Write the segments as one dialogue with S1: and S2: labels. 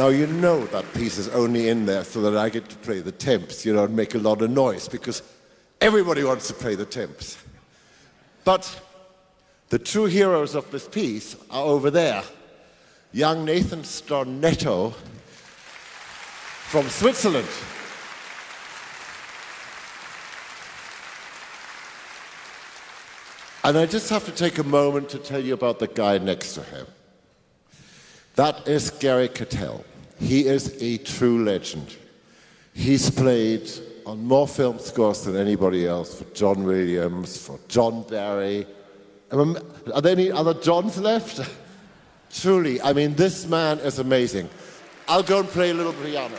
S1: Now, you know that piece is only in there so that I get to play the timps, you know, and make a lot of noise because everybody wants to play the timps. But the true heroes of this piece are over there. Young Nathan Stornetto from Switzerland. And I just have to take a moment to tell you about the guy next to him. That is Gary Kettel. He is a true legend. He's played on more film scores than anybody else for John Williams, for John Barry. Are there any other Johns left? Truly, I mean, this man is amazing. I'll go and play a little piano.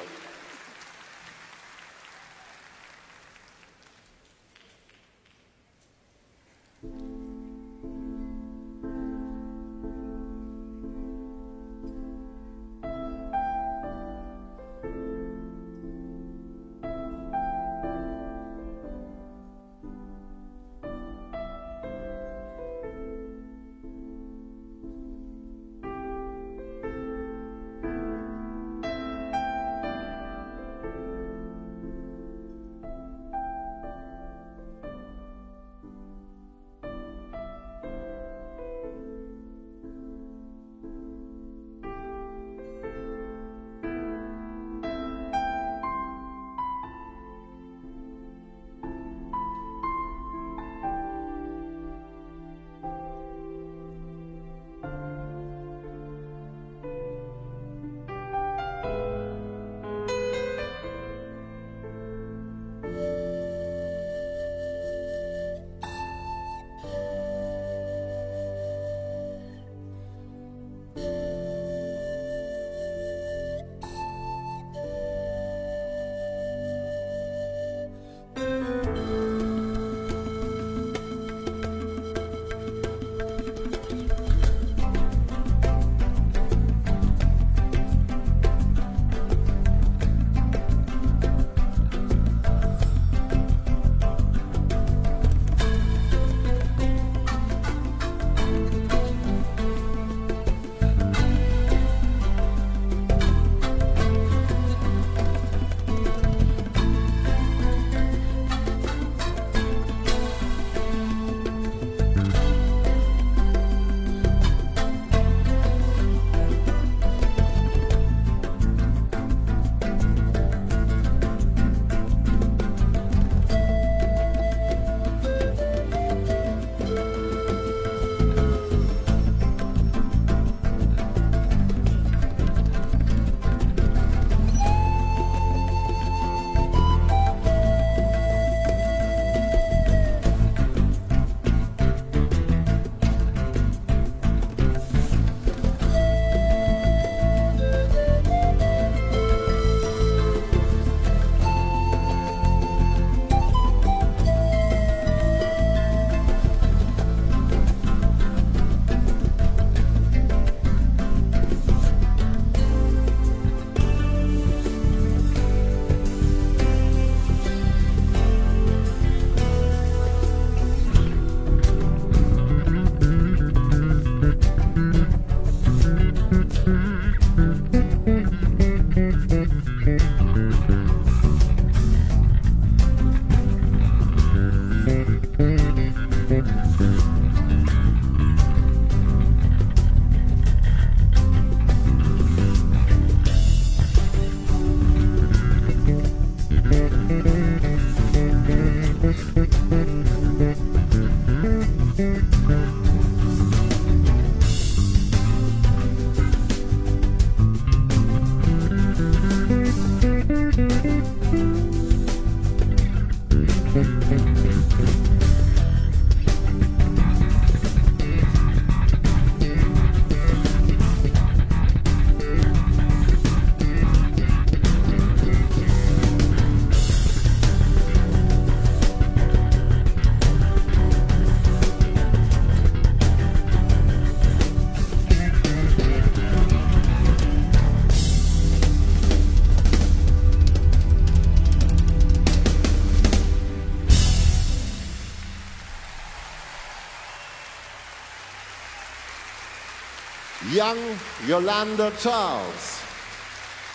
S1: Young Yolanda Charles.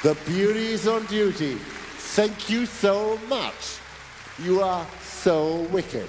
S1: The beauties on duty, thank you so much. You are so wicked.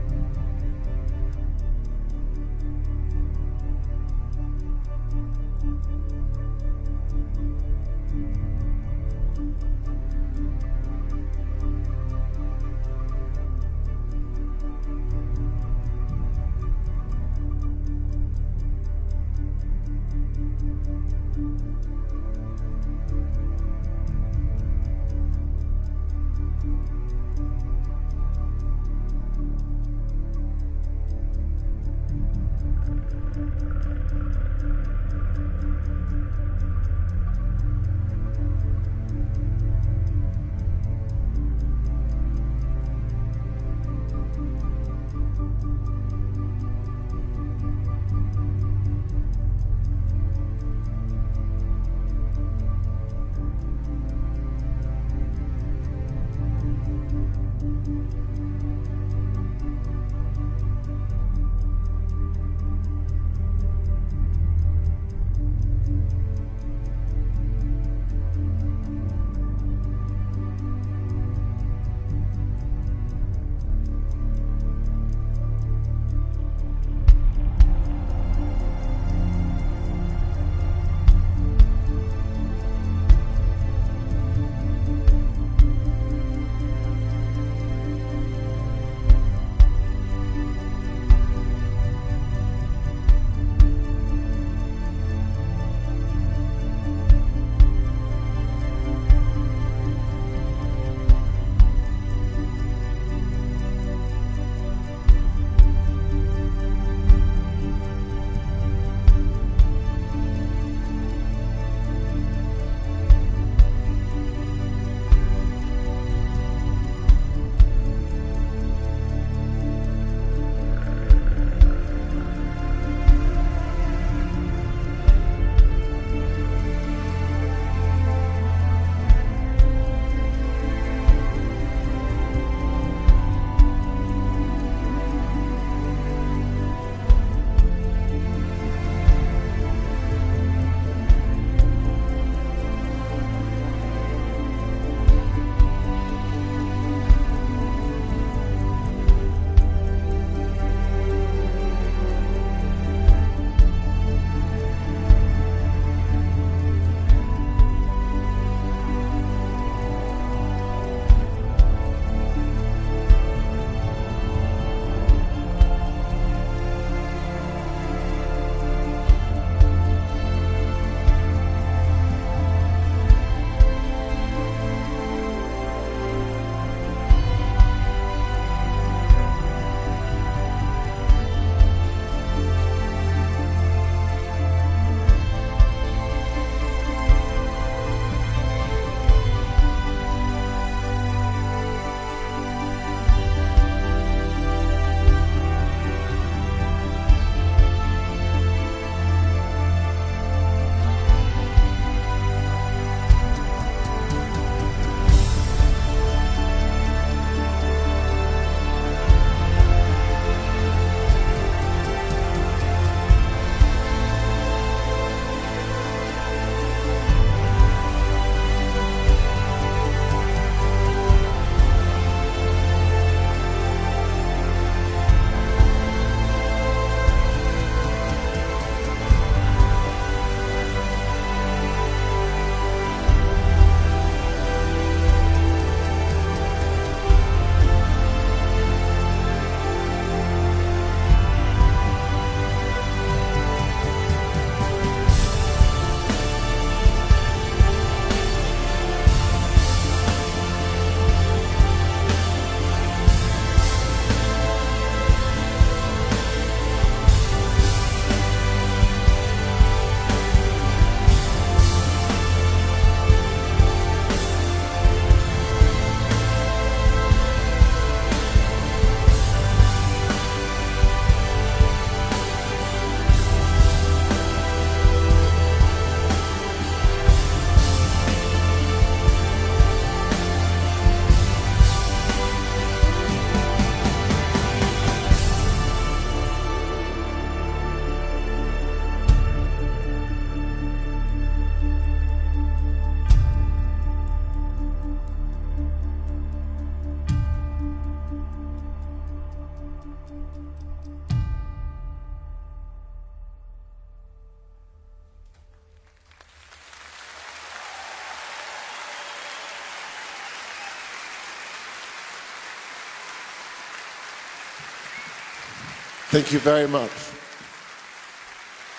S1: Thank you very much.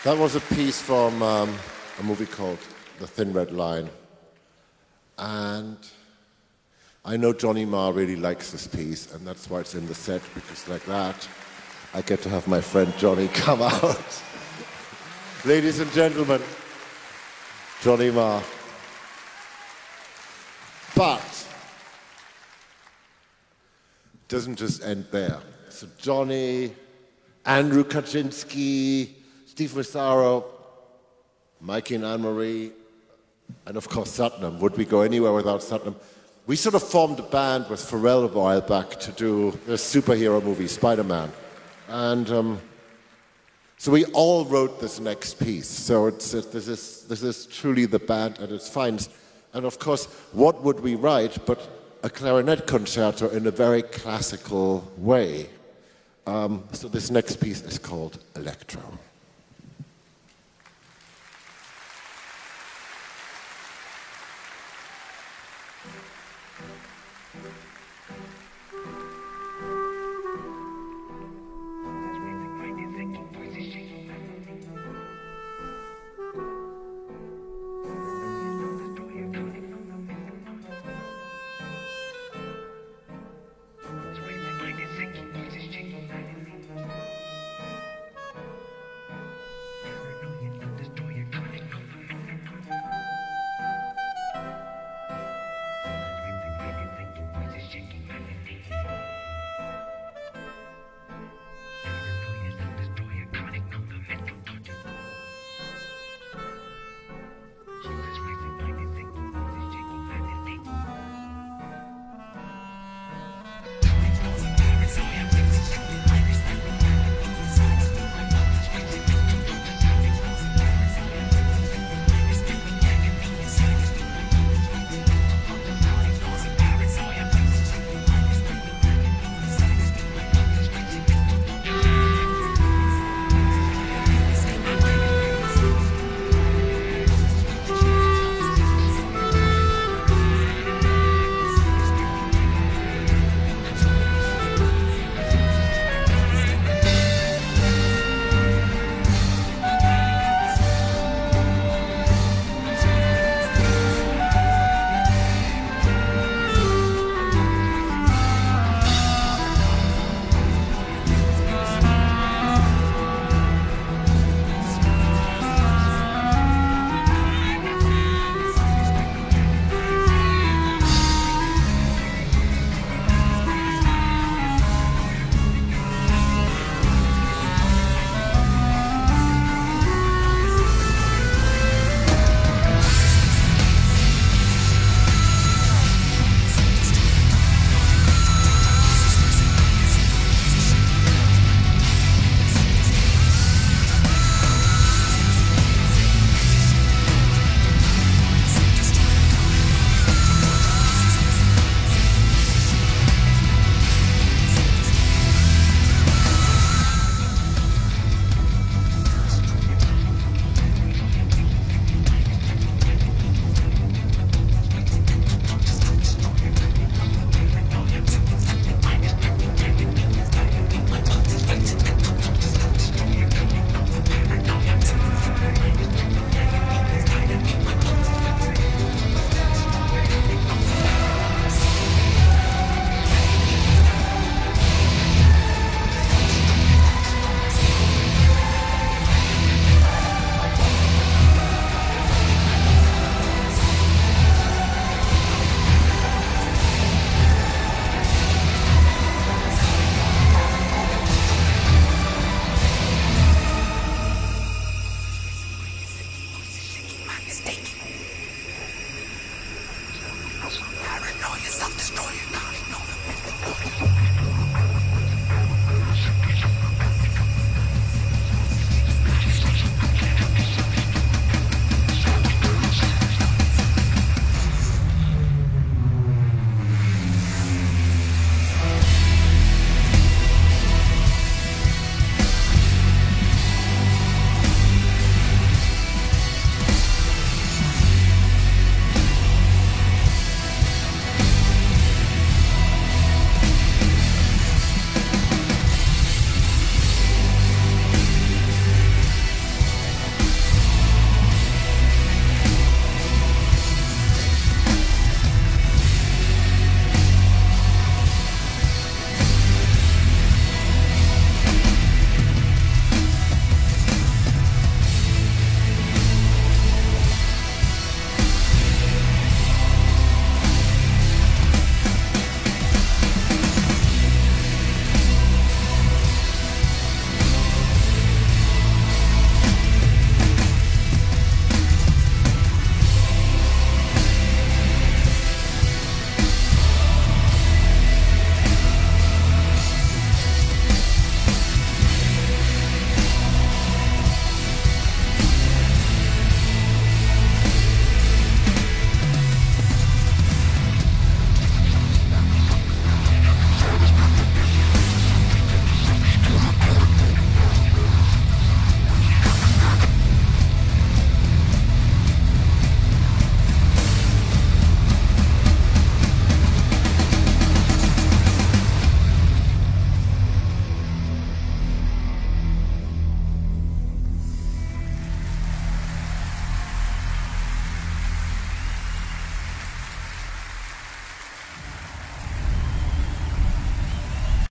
S1: That was a piece from um, a movie called The Thin Red Line. And I know Johnny Marr really likes this piece, and that's why it's in the set, because like that, I get to have my friend Johnny come out. Ladies and gentlemen, Johnny Marr. But it doesn't just end there. So Johnny, Andrew Kawczynski, Steve Mazzaro, Mikey and Anne-Marie, and of course Satnam. Would we go anywhere without Satnam? We sort of formed a band with Pharrell a while back to do a superhero movie, Spider-Man. And um, so we all wrote this next piece. So it's, it's, this, is, this is truly the band at its finest. And of course, what would we write but a clarinet concerto in a very classical way? Um, so this next piece is called Electro.